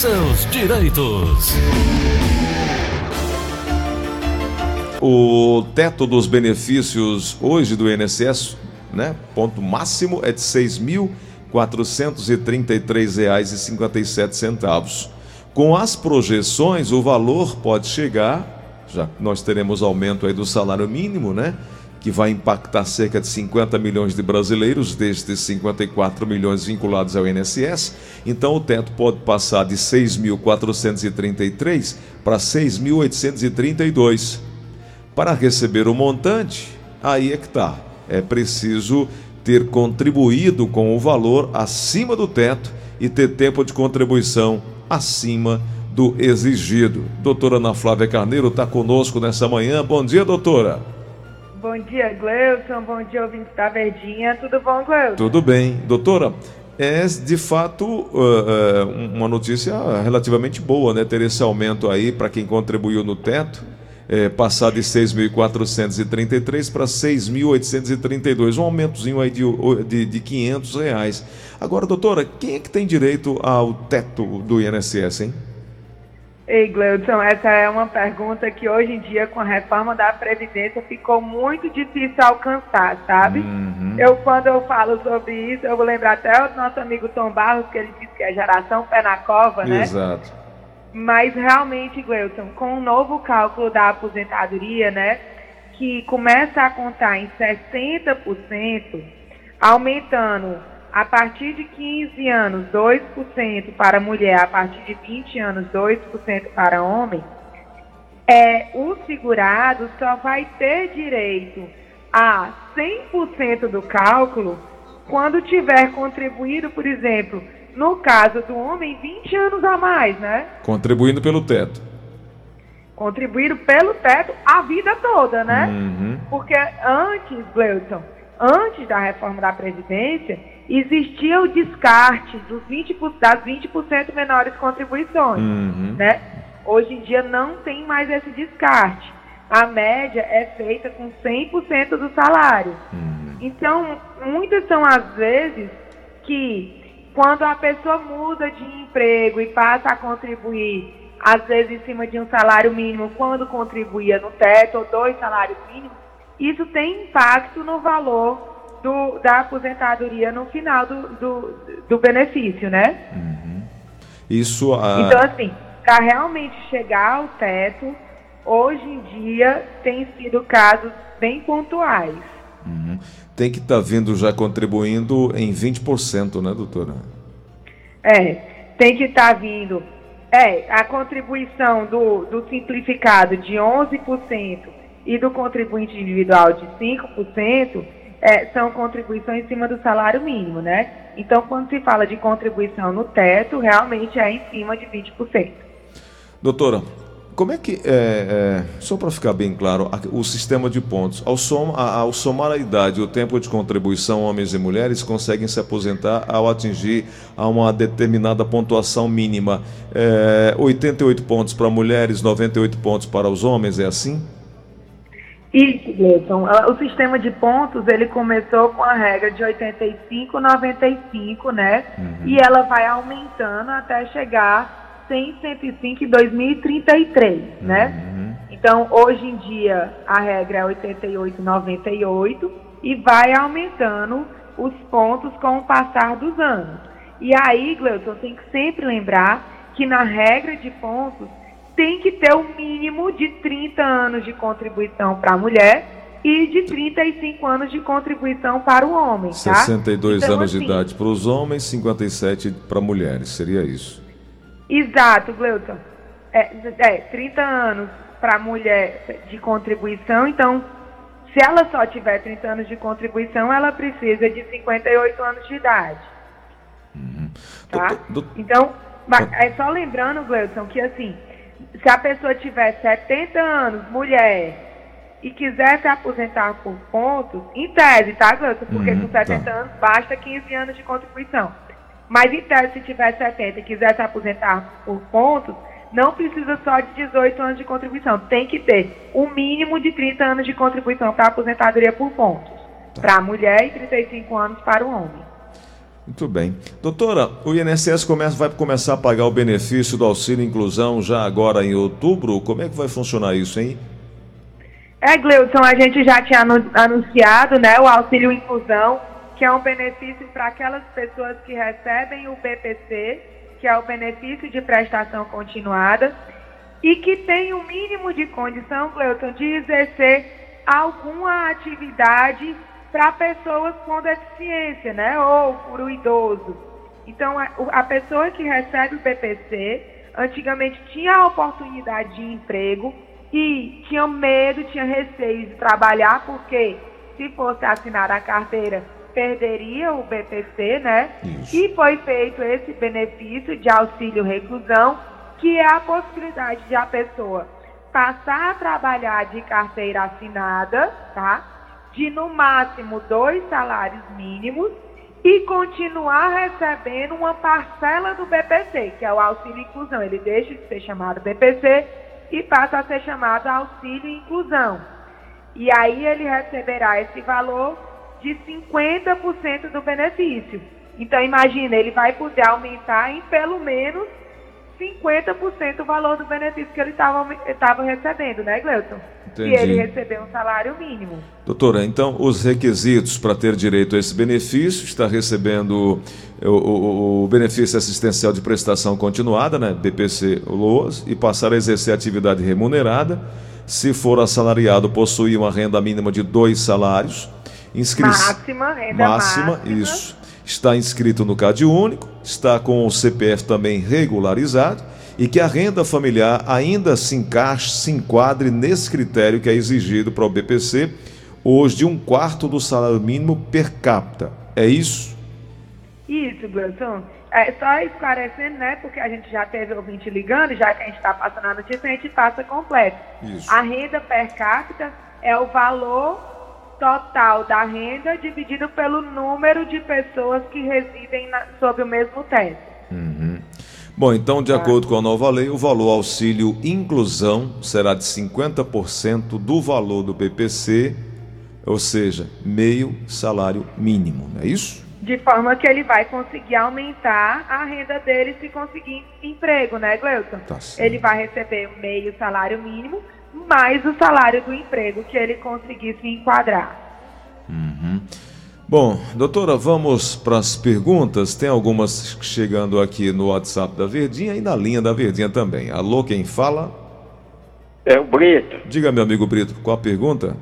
seus direitos. O teto dos benefícios hoje do INSS, né? Ponto máximo é de R$ 6.433,57. Com as projeções, o valor pode chegar, já nós teremos aumento aí do salário mínimo, né? Que vai impactar cerca de 50 milhões de brasileiros, destes 54 milhões vinculados ao INSS. Então o teto pode passar de 6.433 para 6.832. Para receber o montante, aí é que está. É preciso ter contribuído com o valor acima do teto e ter tempo de contribuição acima do exigido. Doutora Ana Flávia Carneiro está conosco nessa manhã. Bom dia, doutora. Bom dia, Gleuson. Bom dia, ouvinte da Verdinha. Tudo bom, Gleuson? Tudo bem. Doutora, é de fato uh, uh, uma notícia relativamente boa, né? Ter esse aumento aí para quem contribuiu no teto é, passar de 6.433 para 6.832, um aumentozinho aí de, de, de 500 reais. Agora, doutora, quem é que tem direito ao teto do INSS, hein? Ei, Gleudson, essa é uma pergunta que hoje em dia, com a reforma da Previdência, ficou muito difícil alcançar, sabe? Uhum. Eu, quando eu falo sobre isso, eu vou lembrar até o nosso amigo Tom Barros, que ele disse que é geração pé na cova, né? Exato. Mas realmente, Gleuton, com o novo cálculo da aposentadoria, né, que começa a contar em 60%, aumentando a partir de 15 anos 2% para mulher, a partir de 20 anos 2% para homem, é, o segurado só vai ter direito a 100% do cálculo quando tiver contribuído, por exemplo, no caso do homem, 20 anos a mais, né? Contribuindo pelo teto. Contribuindo pelo teto a vida toda, né? Uhum. Porque antes, Gleuton, antes da reforma da Previdência, existia o descarte dos 20, das 20% menores contribuições, uhum. né? Hoje em dia não tem mais esse descarte. A média é feita com 100% do salário. Uhum. Então, muitas são as vezes que quando a pessoa muda de emprego e passa a contribuir, às vezes em cima de um salário mínimo, quando contribuía no teto, ou dois salários mínimos, isso tem impacto no valor do, da aposentadoria no final do, do, do benefício, né? Uhum. Isso. A... Então, assim, para realmente chegar ao teto, hoje em dia tem sido casos bem pontuais. Uhum tem que estar tá vindo já contribuindo em 20%, né, doutora? É, tem que estar tá vindo. É, a contribuição do, do simplificado de 11% e do contribuinte individual de 5% é, são contribuições em cima do salário mínimo, né? Então, quando se fala de contribuição no teto, realmente é em cima de 20%. Doutora, como é que, é, é, só para ficar bem claro, o sistema de pontos, ao, som, ao somar a idade e o tempo de contribuição, homens e mulheres conseguem se aposentar ao atingir a uma determinada pontuação mínima. É, 88 pontos para mulheres, 98 pontos para os homens, é assim? Isso, Gleison. O sistema de pontos, ele começou com a regra de 85, 95, né? Uhum. E ela vai aumentando até chegar 100, 105 em 2033, né? Uhum. Então, hoje em dia, a regra é 88, 98 e vai aumentando os pontos com o passar dos anos. E aí, Gleuton, tem que sempre lembrar que na regra de pontos tem que ter o um mínimo de 30 anos de contribuição para a mulher e de 35 anos de contribuição para o homem. Tá? 62 então, anos assim, de idade para os homens, 57 para mulheres, seria isso? Exato, Gleuton. É, é 30 anos para mulher de contribuição, então, se ela só tiver 30 anos de contribuição, ela precisa de 58 anos de idade. Uhum. Tá? Do, do, então, é só lembrando, Gleuton, que assim, se a pessoa tiver 70 anos, mulher, e quiser se aposentar por pontos, em tese, tá, Gleuton? Porque uhum, com 70 tá. anos basta 15 anos de contribuição. Mas em tese, se tiver 70 e quiser se aposentar por pontos, não precisa só de 18 anos de contribuição. Tem que ter o um mínimo de 30 anos de contribuição para aposentadoria por pontos. Tá. Para a mulher e 35 anos para o homem. Muito bem. Doutora, o INSS começa, vai começar a pagar o benefício do auxílio inclusão já agora em outubro? Como é que vai funcionar isso, hein? É, Gleudson, a gente já tinha anunciado né, o auxílio inclusão, que é um benefício para aquelas pessoas que recebem o BPC, que é o benefício de prestação continuada, e que tem o um mínimo de condição, Gleuton, de exercer alguma atividade para pessoas com deficiência, né? Ou para o idoso. Então, a, a pessoa que recebe o PPC, antigamente tinha a oportunidade de emprego e tinha medo, tinha receio de trabalhar, porque se fosse assinar a carteira, perderia o BPC, né? Isso. E foi feito esse benefício de auxílio reclusão, que é a possibilidade de a pessoa passar a trabalhar de carteira assinada, tá? De no máximo dois salários mínimos e continuar recebendo uma parcela do BPC, que é o auxílio inclusão. Ele deixa de ser chamado BPC e passa a ser chamado auxílio inclusão. E aí ele receberá esse valor de 50% do benefício. Então imagina, ele vai poder aumentar em pelo menos 50% o valor do benefício que ele estava recebendo, né, Gleuton? Entendi. E ele recebeu um salário mínimo. Doutora, então os requisitos para ter direito a esse benefício, está recebendo o, o, o benefício assistencial de prestação continuada, né, BPC LOAS, e passar a exercer atividade remunerada. Se for assalariado, possuir uma renda mínima de dois salários. Inscri... Máxima, renda máxima. Máxima, isso está inscrito no CAD único, está com o CPF também regularizado e que a renda familiar ainda se encaixe, se enquadre nesse critério que é exigido para o BPC, hoje de um quarto do salário mínimo per capita. É isso? Isso, Gleison. É, só esclarecendo, né? Porque a gente já teve ouvinte ligando, já que a gente está passando a notícia, a gente passa completo. Isso. A renda per capita é o valor total da renda dividido pelo número de pessoas que residem na, sob o mesmo teto. Bom, então, de acordo com a nova lei, o valor auxílio inclusão será de 50% do valor do PPC, ou seja, meio salário mínimo, não é isso? De forma que ele vai conseguir aumentar a renda dele se conseguir emprego, né, Gleuton? Tá ele vai receber meio salário mínimo, mais o salário do emprego que ele conseguisse enquadrar. Uhum. Bom, doutora, vamos para as perguntas. Tem algumas chegando aqui no WhatsApp da Verdinha e na linha da Verdinha também. Alô, quem fala? É o Brito. Diga, meu amigo Brito, qual a pergunta?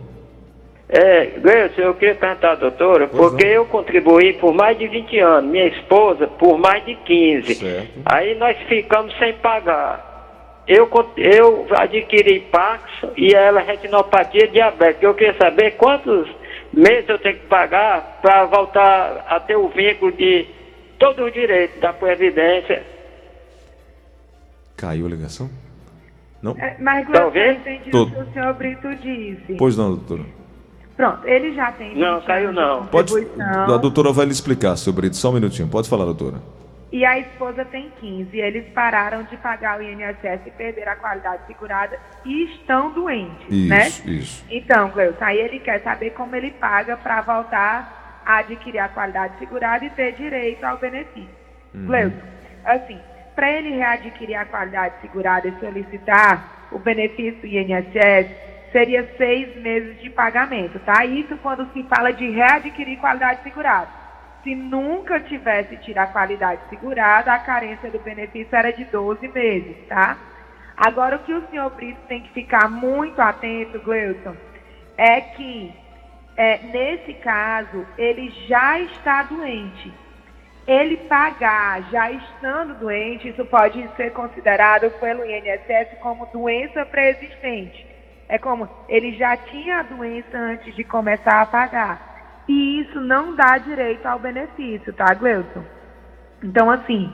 É, Gleison, eu queria perguntar, doutora, pois porque não. eu contribuí por mais de 20 anos, minha esposa por mais de 15. Certo. Aí nós ficamos sem pagar eu, eu adquiri Pax e ela retinopatia diabética. Eu queria saber quantos meses eu tenho que pagar para voltar a ter o vínculo de todo o direito da Previdência. Caiu a ligação? Não? É, mas tá eu entendi o que o senhor Brito disse. Pois não, doutora. Pronto, ele já tem. Não, caiu não. Pode, a doutora vai lhe explicar, seu Brito. Só um minutinho. Pode falar, doutora e a esposa tem 15. Eles pararam de pagar o INSS e perderam a qualidade segurada e estão doentes, isso, né? Isso. Então, Gleuton, aí ele quer saber como ele paga para voltar a adquirir a qualidade segurada e ter direito ao benefício. Uhum. Gleuton, assim, para ele readquirir a qualidade segurada e solicitar o benefício do INSS, seria seis meses de pagamento, tá? Isso quando se fala de readquirir qualidade segurada. Se nunca tivesse tido a qualidade segurada, a carência do benefício era de 12 meses, tá? Agora, o que o senhor Brito tem que ficar muito atento, Gleuton, é que, é, nesse caso, ele já está doente. Ele pagar já estando doente, isso pode ser considerado pelo INSS como doença pré-existente. É como ele já tinha a doença antes de começar a pagar. E isso não dá direito ao benefício, tá, Gleuton? Então, assim,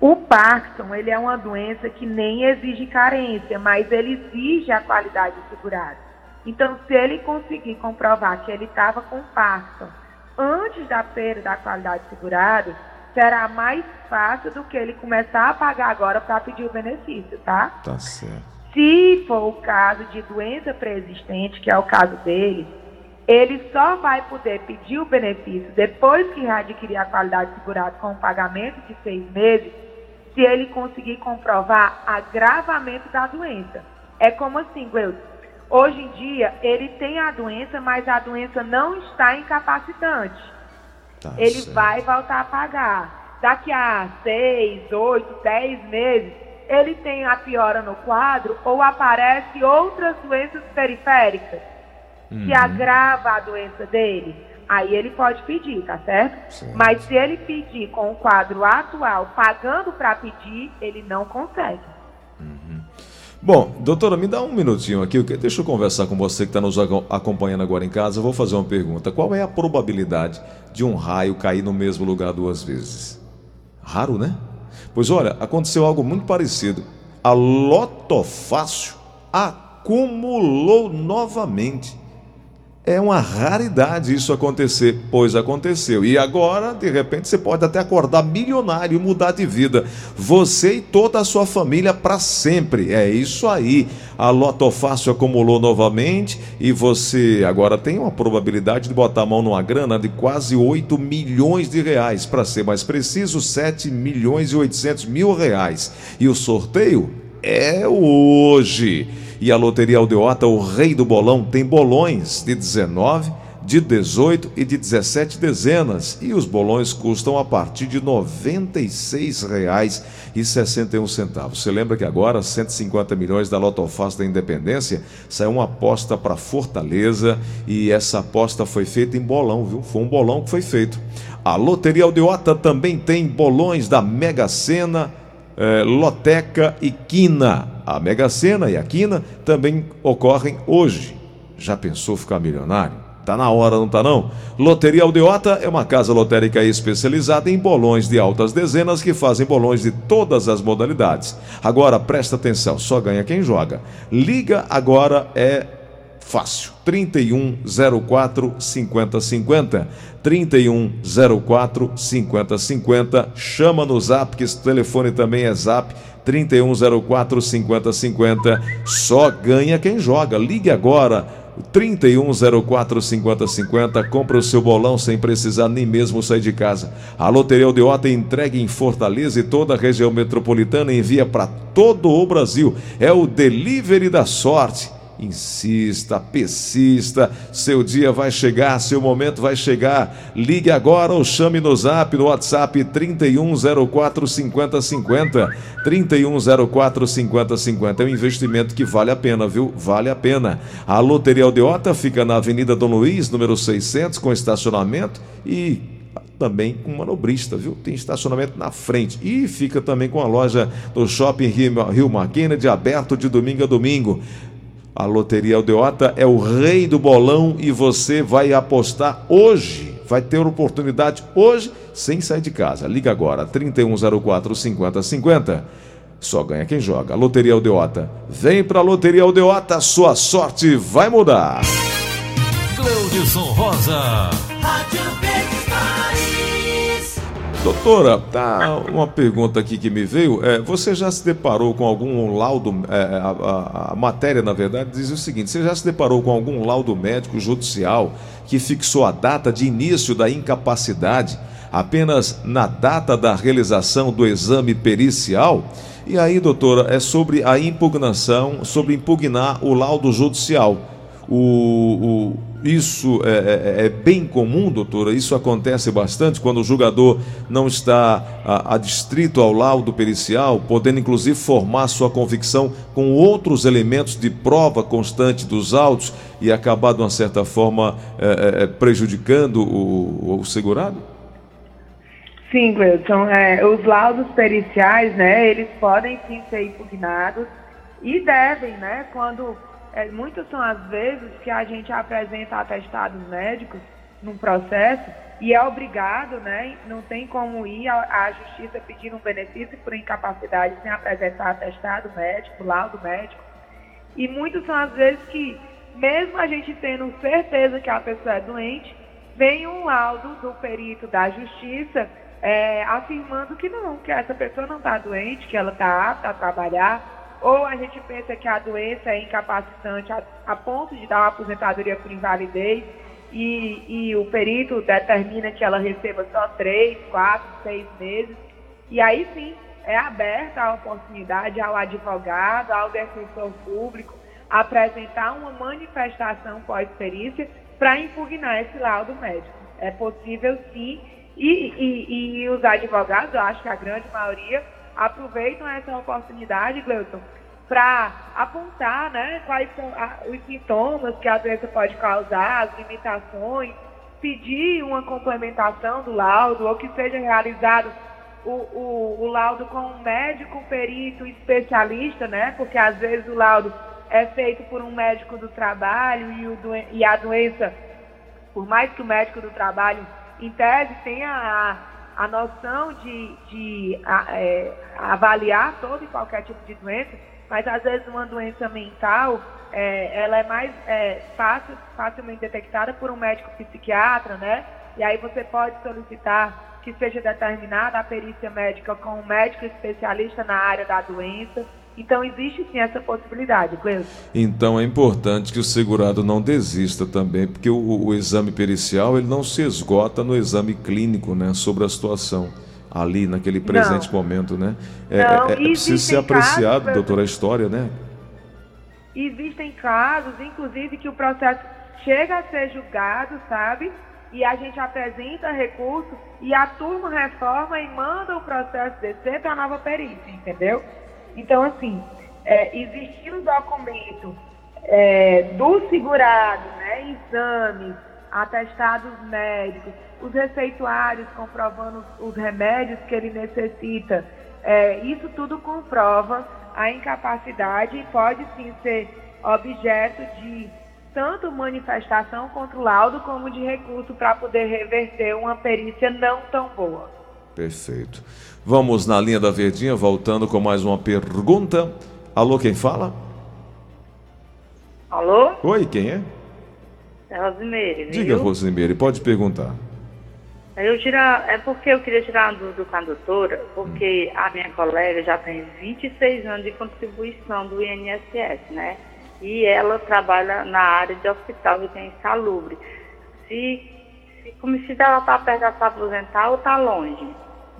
o Parkinson, ele é uma doença que nem exige carência, mas ele exige a qualidade segurada. Então, se ele conseguir comprovar que ele estava com Parkinson antes da perda da qualidade segurada, será mais fácil do que ele começar a pagar agora para pedir o benefício, tá? Tá certo. Se for o caso de doença pré-existente, que é o caso dele, ele só vai poder pedir o benefício depois que adquirir a qualidade segurada com o pagamento de seis meses, se ele conseguir comprovar agravamento da doença. É como assim, Gleuton? Hoje em dia, ele tem a doença, mas a doença não está incapacitante. Tá ele certo. vai voltar a pagar. Daqui a seis, oito, dez meses, ele tem a piora no quadro ou aparece outras doenças periféricas uhum. que agrava a doença dele. Aí ele pode pedir, tá certo? Mas se ele pedir com o quadro atual, pagando para pedir, ele não consegue. Uhum. Bom, doutora, me dá um minutinho aqui. Deixa eu conversar com você que está nos acompanhando agora em casa. Eu vou fazer uma pergunta. Qual é a probabilidade de um raio cair no mesmo lugar duas vezes? Raro, né? Pois olha, aconteceu algo muito parecido. A Lotofácil acumulou novamente. É uma raridade isso acontecer, pois aconteceu. E agora, de repente, você pode até acordar milionário e mudar de vida. Você e toda a sua família para sempre. É isso aí. A Lotofácil acumulou novamente e você agora tem uma probabilidade de botar a mão numa grana de quase 8 milhões de reais. Para ser mais preciso, 7 milhões e 800 mil reais. E o sorteio é hoje. E a Loteria Aldeota, o rei do bolão, tem bolões de 19, de 18 e de 17 dezenas. E os bolões custam a partir de R$ 96,61. Você lembra que agora 150 milhões da Lotofácil da Independência saiu uma aposta para Fortaleza e essa aposta foi feita em bolão, viu? Foi um bolão que foi feito. A Loteria Aldeota também tem bolões da Mega Sena, eh, Loteca e Quina. A Mega Sena e a Quina também ocorrem hoje. Já pensou ficar milionário? Tá na hora, não tá não? Loteria Aldeota é uma casa lotérica especializada em bolões de altas dezenas que fazem bolões de todas as modalidades. Agora presta atenção, só ganha quem joga. Liga agora é fácil. 3104 5050. 3104 5050. Chama no zap, que esse telefone também é zap. 3104 5050. Só ganha quem joga. Ligue agora. 3104 5050. Compre o seu bolão sem precisar nem mesmo sair de casa. A Loteria Aldeota entregue em Fortaleza e toda a região metropolitana envia para todo o Brasil. É o delivery da sorte. Insista, persista, seu dia vai chegar, seu momento vai chegar. Ligue agora ou chame no zap, no WhatsApp 3104 5050. 3104 5050 é um investimento que vale a pena, viu? Vale a pena. A Loteria Aldeota fica na Avenida Dom Luiz, número 600, com estacionamento e também com manobrista, viu? Tem estacionamento na frente. E fica também com a loja do Shopping Rio, Rio de aberto de domingo a domingo. A Loteria Aldeota é o rei do bolão e você vai apostar hoje. Vai ter oportunidade hoje sem sair de casa. Liga agora, 3104 5050. Só ganha quem joga. Loteria Aldeota. Vem pra Loteria Aldeota, sua sorte vai mudar. Cleudson Rosa. Rádio Doutora, tá uma pergunta aqui que me veio. É, você já se deparou com algum laudo? É, a, a, a, matéria, na verdade, diz o seguinte: você já se deparou com algum laudo médico judicial que fixou a data de início da incapacidade apenas na data da realização do exame pericial? E aí, doutora, é sobre a impugnação, sobre impugnar o laudo judicial. O, o isso é, é, é, bem comum, doutora? Isso acontece bastante quando o julgador não está adstrito ao laudo pericial, podendo inclusive formar sua convicção com outros elementos de prova constante dos autos e acabar, de uma certa forma, é, é, é prejudicando o, o, segurado? Sim. É, os laudos periciais, né, eles podem sim ser impugnados e devem, né, quando é, muitas são as vezes que a gente apresenta atestados médicos num processo e é obrigado, né? Não tem como ir à, justiça pedir um benefício por incapacidade sem apresentar atestado médico, laudo médico. E muitas são as vezes que, mesmo a gente tendo certeza que a pessoa é doente, vem um laudo do perito da justiça é, afirmando que não, que essa pessoa não está doente, que ela está apta a trabalhar ou a gente pensa que a doença é incapacitante a, a ponto de dar uma aposentadoria por invalidez e, e o perito determina que ela receba só três, quatro, seis meses, e aí sim é aberta a oportunidade ao advogado, ao defensor público, apresentar uma manifestação pós-perícia para impugnar esse laudo médico. É possível sim, e, e, e os advogados, eu acho que a grande maioria, aproveitam essa oportunidade, Gleuton, para apontar né, quais são os sintomas que a doença pode causar, as limitações, pedir uma complementação do laudo ou que seja realizado o, o, o laudo com um médico perito especialista, né? Porque às vezes o laudo é feito por um médico do trabalho e, o e a doença, por mais que o médico do trabalho, em tese, tenha a, a noção de, de a, é, avaliar todo e qualquer tipo de doença, mas às vezes uma doença mental, é, ela é mais é, fácil, facilmente detectada por um médico psiquiatra, né? E aí você pode solicitar que seja determinada a perícia médica com um médico especialista na área da doença. Então existe sim essa possibilidade, Cleusa. Então é importante que o segurado não desista também, porque o, o, exame pericial ele não se esgota no exame clínico, né, sobre a situação ali naquele presente não. momento, né? É, não, é, é preciso ser apreciado, casos, doutora, a história, né? Existem casos, inclusive, que o processo chega a ser julgado, sabe? e a gente apresenta recurso e a turma reforma e manda o processo descer para a nova perícia, entendeu? Então, assim, é, existir o documento é, do segurado, né, exames, atestados médicos, os receituários comprovando os remédios que ele necessita, é, isso tudo comprova a incapacidade e pode sim ser objeto de tanto manifestação contra o laudo como de recurso para poder reverter uma perícia não tão boa. Perfeito. Vamos na linha da Verdinha, voltando com mais uma pergunta. Alô, quem fala? Alô? Oi, quem é? É Rosimeire. Diga, Rosimeire, pode perguntar. Eu tirar, é porque eu queria tirar uma dúvida com a doutora, porque hum. a minha colega já tem 26 anos de contribuição do INSS, né? e ela trabalha na área de hospital que tem insalubre. Se, se como se ela está perto de se aposentar ou está longe?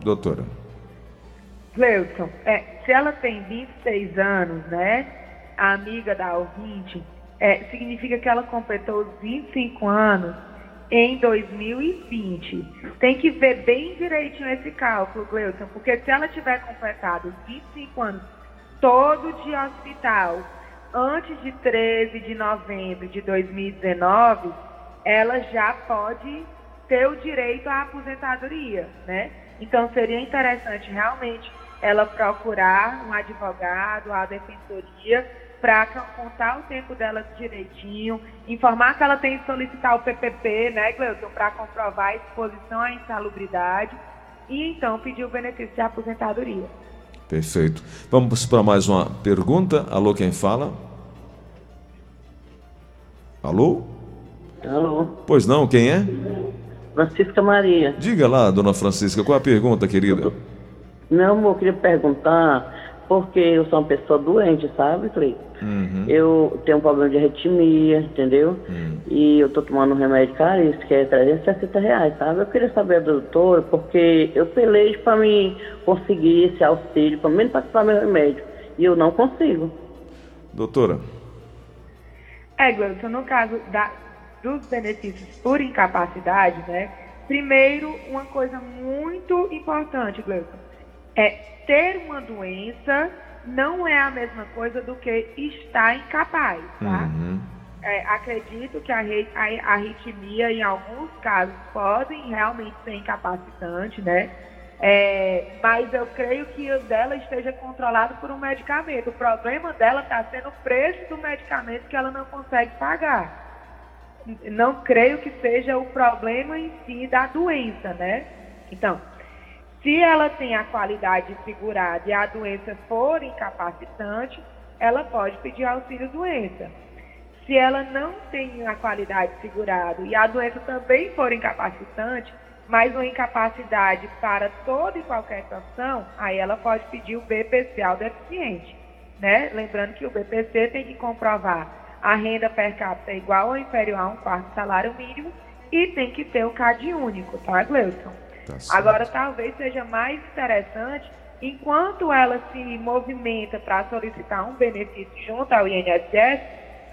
Doutora. Cleuson, é, se ela tem 26 anos, né, a amiga da ouvinte, é, significa que ela completou os 25 anos em 2020. Tem que ver bem direitinho esse cálculo, Cleuson, porque se ela tiver completado os 25 anos todo de hospital antes de 13 de novembro de 2019, ela já pode ter o direito à aposentadoria, né? Então seria interessante realmente ela procurar um advogado, a defensoria, para contar o tempo dela direitinho, informar que ela tem que solicitar o PPP, né, Gleuton, para comprovar a exposição à insalubridade e então pedir o benefício de aposentadoria. Perfeito. Vamos para mais uma pergunta. Alô, quem fala? Alô? Alô? Pois não, quem é? Francisca Maria. Diga lá, dona Francisca, qual a pergunta, querida? Não, amor, eu queria perguntar, porque eu sou uma pessoa doente, sabe, Cleiton? Uhum. Eu tenho um problema de arritmia, entendeu? Uhum. E eu tô tomando um remédio caríssimo, que é 360 reais, sabe? Eu queria saber, doutora, porque eu pelejo para mim conseguir esse auxílio, pelo menos para comprar meu remédio, e eu não consigo. Doutora? É, Gleuton, no caso da, dos benefícios por incapacidade, né? Primeiro, uma coisa muito importante, Gleuton, é ter uma doença não é a mesma coisa do que estar incapaz, tá? Uhum. É, acredito que a, a, arritmia, em alguns casos, podem realmente ser incapacitante, né? É, mas eu creio que o dela esteja controlado por um medicamento. O problema dela está sendo o preço do medicamento que ela não consegue pagar. Não creio que seja o problema em si da doença, né? Então, se ela tem a qualidade segurada e a doença for incapacitante, ela pode pedir auxílio doença. Se ela não tem a qualidade segurada e a doença também for incapacitante, mas uma incapacidade para toda e qualquer situação, aí ela pode pedir o BPC ao deficiente. Né? Lembrando que o BPC tem que comprovar a renda per capita igual ou inferior a um quarto salário mínimo e tem que ter o CAD único, tá, Gleuton? Tá Agora, talvez seja mais interessante, enquanto ela se movimenta para solicitar um benefício junto ao INSS,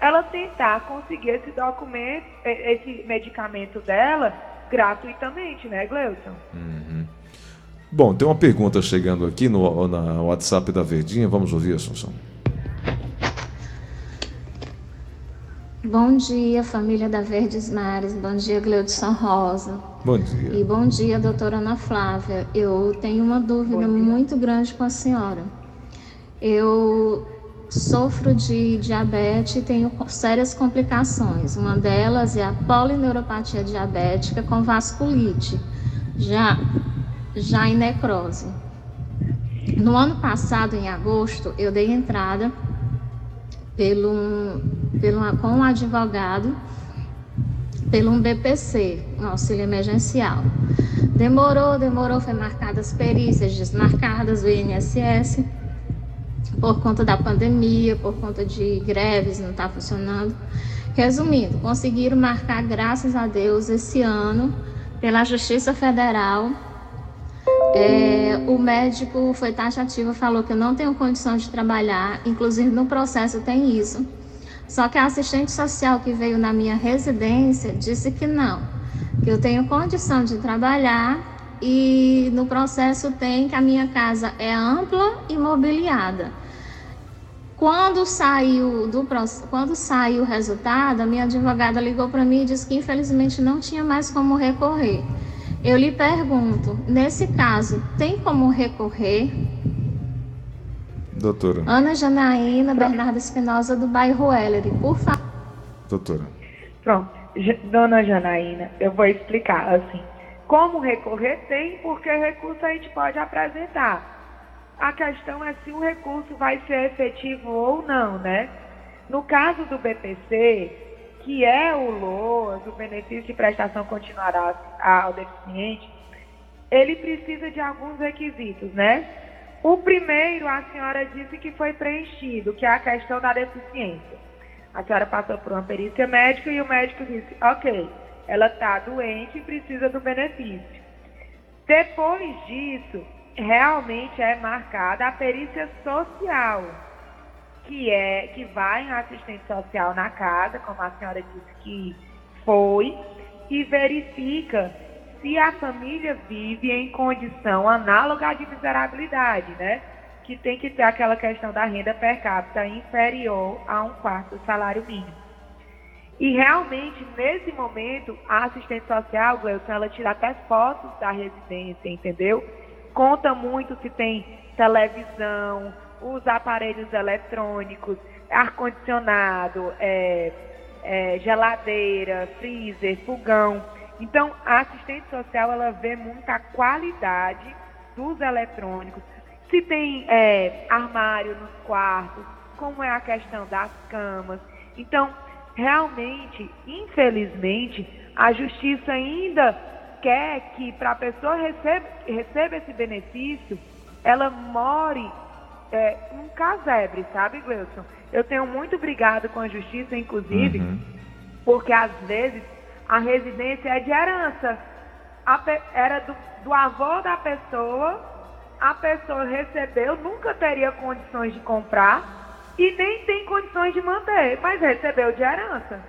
ela tentar conseguir esse documento, esse medicamento dela gratuitamente, né, Gleuton? Uhum. Bom, tem uma pergunta chegando aqui no na WhatsApp da Verdinha, vamos ouvir, Assunção. Bom dia, família da Verdes Mares. Bom dia, Gleudson Rosa. Bom dia. E bom dia, doutora Ana Flávia. Eu tenho uma dúvida muito grande com a senhora. Eu sofro de diabetes e tenho sérias complicações. Uma delas é a polineuropatia diabética com vasculite, já, já em necrose. No ano passado, em agosto, eu dei entrada pelo, pelo, com um advogado pelo um BPC, um auxílio emergencial. Demorou, demorou, foi marcadas perícias, desmarcadas o INSS, por conta da pandemia, por conta de greves, não está funcionando. Resumindo, conseguiram marcar, graças a Deus, esse ano, pela Justiça Federal, é, o médico foi taxativo, falou que eu não tenho condição de trabalhar, inclusive no processo tem isso. Só que a assistente social que veio na minha residência disse que não, que eu tenho condição de trabalhar e no processo tem que a minha casa é ampla e mobiliada. Quando saiu do quando saiu o resultado, a minha advogada ligou para mim e disse que infelizmente não tinha mais como recorrer. Eu lhe pergunto, nesse caso, tem como recorrer? Doutora. Ana Janaína Bernardo Espinosa, do bairro Ellery, por favor. Doutora. Pronto. Dona Janaína, eu vou explicar assim. Como recorrer tem, porque recurso a gente pode apresentar. A questão é se o recurso vai ser efetivo ou não, né? No caso do BPC, que é o LOAS, o benefício de prestação continuará ao deficiente, ele precisa de alguns requisitos, né? O primeiro, a senhora disse que foi preenchido, que é a questão da deficiência. A senhora passou por uma perícia médica e o médico disse, ok, ela está doente e precisa do benefício. Depois disso, realmente é marcada a perícia social que é que vai em assistente social na casa, como a senhora disse que foi, e verifica se a família vive em condição análoga de miserabilidade, né? Que tem que ter aquela questão da renda per capita inferior a um quarto do salário mínimo. E realmente, nesse momento, a assistente social, Gleuton, ela tira até fotos da residência, entendeu? Conta muito se tem televisão, os aparelhos eletrônicos, ar-condicionado, é, é, geladeira, freezer, fogão. Então, a assistente social ela vê muita qualidade dos eletrônicos. Se tem é, armário nos quartos, como é a questão das camas. Então, realmente, infelizmente, a justiça ainda quer que para a pessoa receba, receba esse benefício, ela more é, um casebre, sabe, Gleuson? Eu tenho muito brigado com a justiça, inclusive, uhum. porque às vezes a residência é de herança. era do, do avô da pessoa, a pessoa recebeu, nunca teria condições de comprar e nem tem condições de manter, mas recebeu de herança.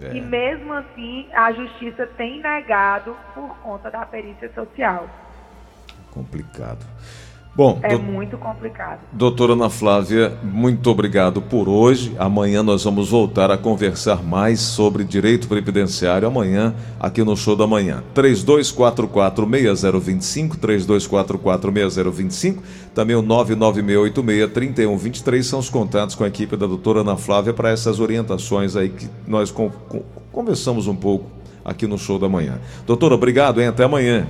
É. E mesmo assim, a justiça tem negado por conta da perícia social. Complicado. Bom, é do... muito complicado. Doutora Ana Flávia, muito obrigado por hoje. Amanhã nós vamos voltar a conversar mais sobre direito previdenciário. Amanhã, aqui no Show da Manhã. 3244-6025, 3244-6025, também o 99686-3123 são os contatos com a equipe da doutora Ana Flávia para essas orientações aí que nós conversamos um pouco aqui no Show da Manhã. Doutora, obrigado, hein? Até amanhã.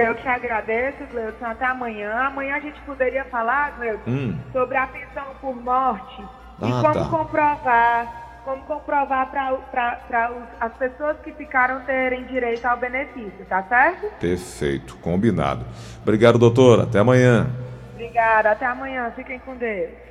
Eu te agradeço, Gleudson. Até amanhã. Amanhã a gente poderia falar, Gleudson, hum. sobre a pensão por morte ah, e como tá. comprovar como comprovar para as pessoas que ficaram terem direito ao benefício, tá certo? Perfeito, combinado. Obrigado, doutora. Até amanhã. Obrigada, até amanhã. Fiquem com Deus.